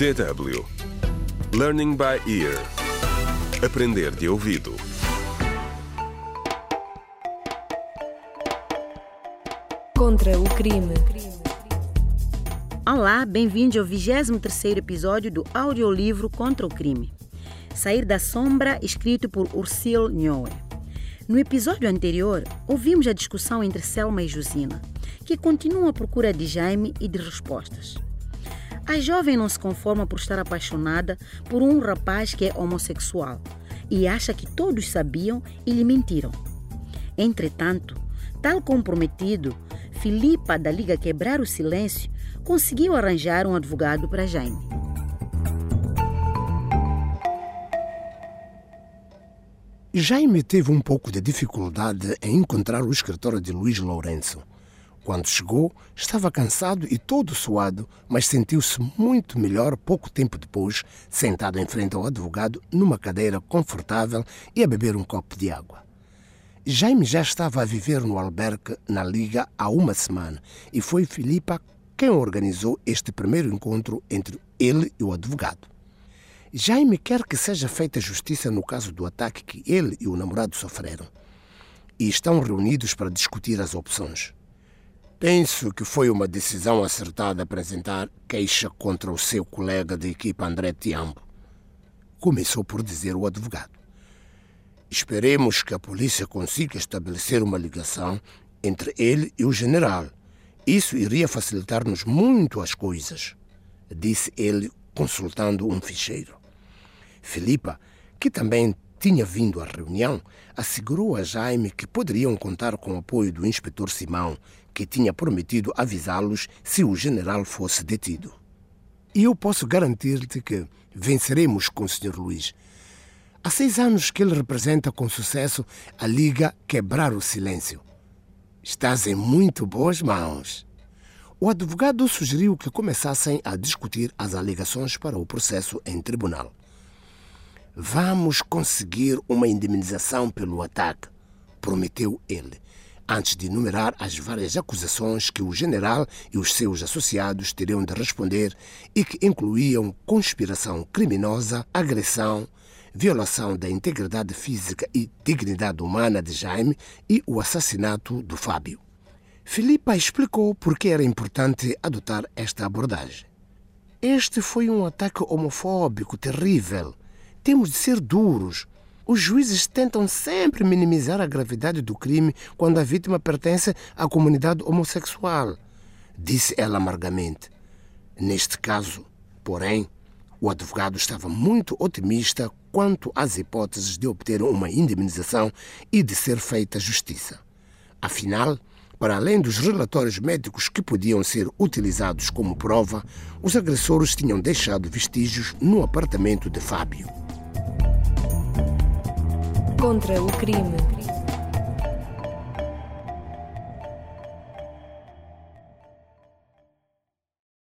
DW Learning by Ear Aprender de ouvido Contra o crime. Olá, bem-vindos ao 23º episódio do audiolivro Contra o Crime. Sair da Sombra, escrito por Ursil Nhoe. No episódio anterior, ouvimos a discussão entre Selma e Josina, que continuam à procura de Jaime e de respostas. A jovem não se conforma por estar apaixonada por um rapaz que é homossexual e acha que todos sabiam e lhe mentiram. Entretanto, tal comprometido, Filipa da Liga Quebrar o Silêncio conseguiu arranjar um advogado para Jaime. Jaime teve um pouco de dificuldade em encontrar o escritório de Luiz Lourenço. Quando chegou, estava cansado e todo suado, mas sentiu-se muito melhor pouco tempo depois, sentado em frente ao advogado numa cadeira confortável e a beber um copo de água. Jaime já estava a viver no albergue na Liga há uma semana e foi Filipa quem organizou este primeiro encontro entre ele e o advogado. Jaime quer que seja feita justiça no caso do ataque que ele e o namorado sofreram. E estão reunidos para discutir as opções. Penso que foi uma decisão acertada apresentar queixa contra o seu colega de equipa André Tiambo. Começou por dizer o advogado. Esperemos que a polícia consiga estabelecer uma ligação entre ele e o general. Isso iria facilitar-nos muito as coisas, disse ele, consultando um ficheiro. Filipa, que também tinha vindo à reunião, assegurou a Jaime que poderiam contar com o apoio do inspetor Simão, que tinha prometido avisá-los se o general fosse detido. E eu posso garantir-te que venceremos com o Sr. Luiz. Há seis anos que ele representa com sucesso a Liga Quebrar o Silêncio. Estás em muito boas mãos. O advogado sugeriu que começassem a discutir as alegações para o processo em tribunal. Vamos conseguir uma indemnização pelo ataque, prometeu ele, antes de enumerar as várias acusações que o general e os seus associados teriam de responder e que incluíam conspiração criminosa, agressão, violação da integridade física e dignidade humana de Jaime e o assassinato do Fábio. Filipa explicou por que era importante adotar esta abordagem. Este foi um ataque homofóbico terrível temos de ser duros. Os juízes tentam sempre minimizar a gravidade do crime quando a vítima pertence à comunidade homossexual, disse ela amargamente. Neste caso, porém, o advogado estava muito otimista quanto às hipóteses de obter uma indemnização e de ser feita justiça. Afinal, para além dos relatórios médicos que podiam ser utilizados como prova, os agressores tinham deixado vestígios no apartamento de Fábio contra o crime.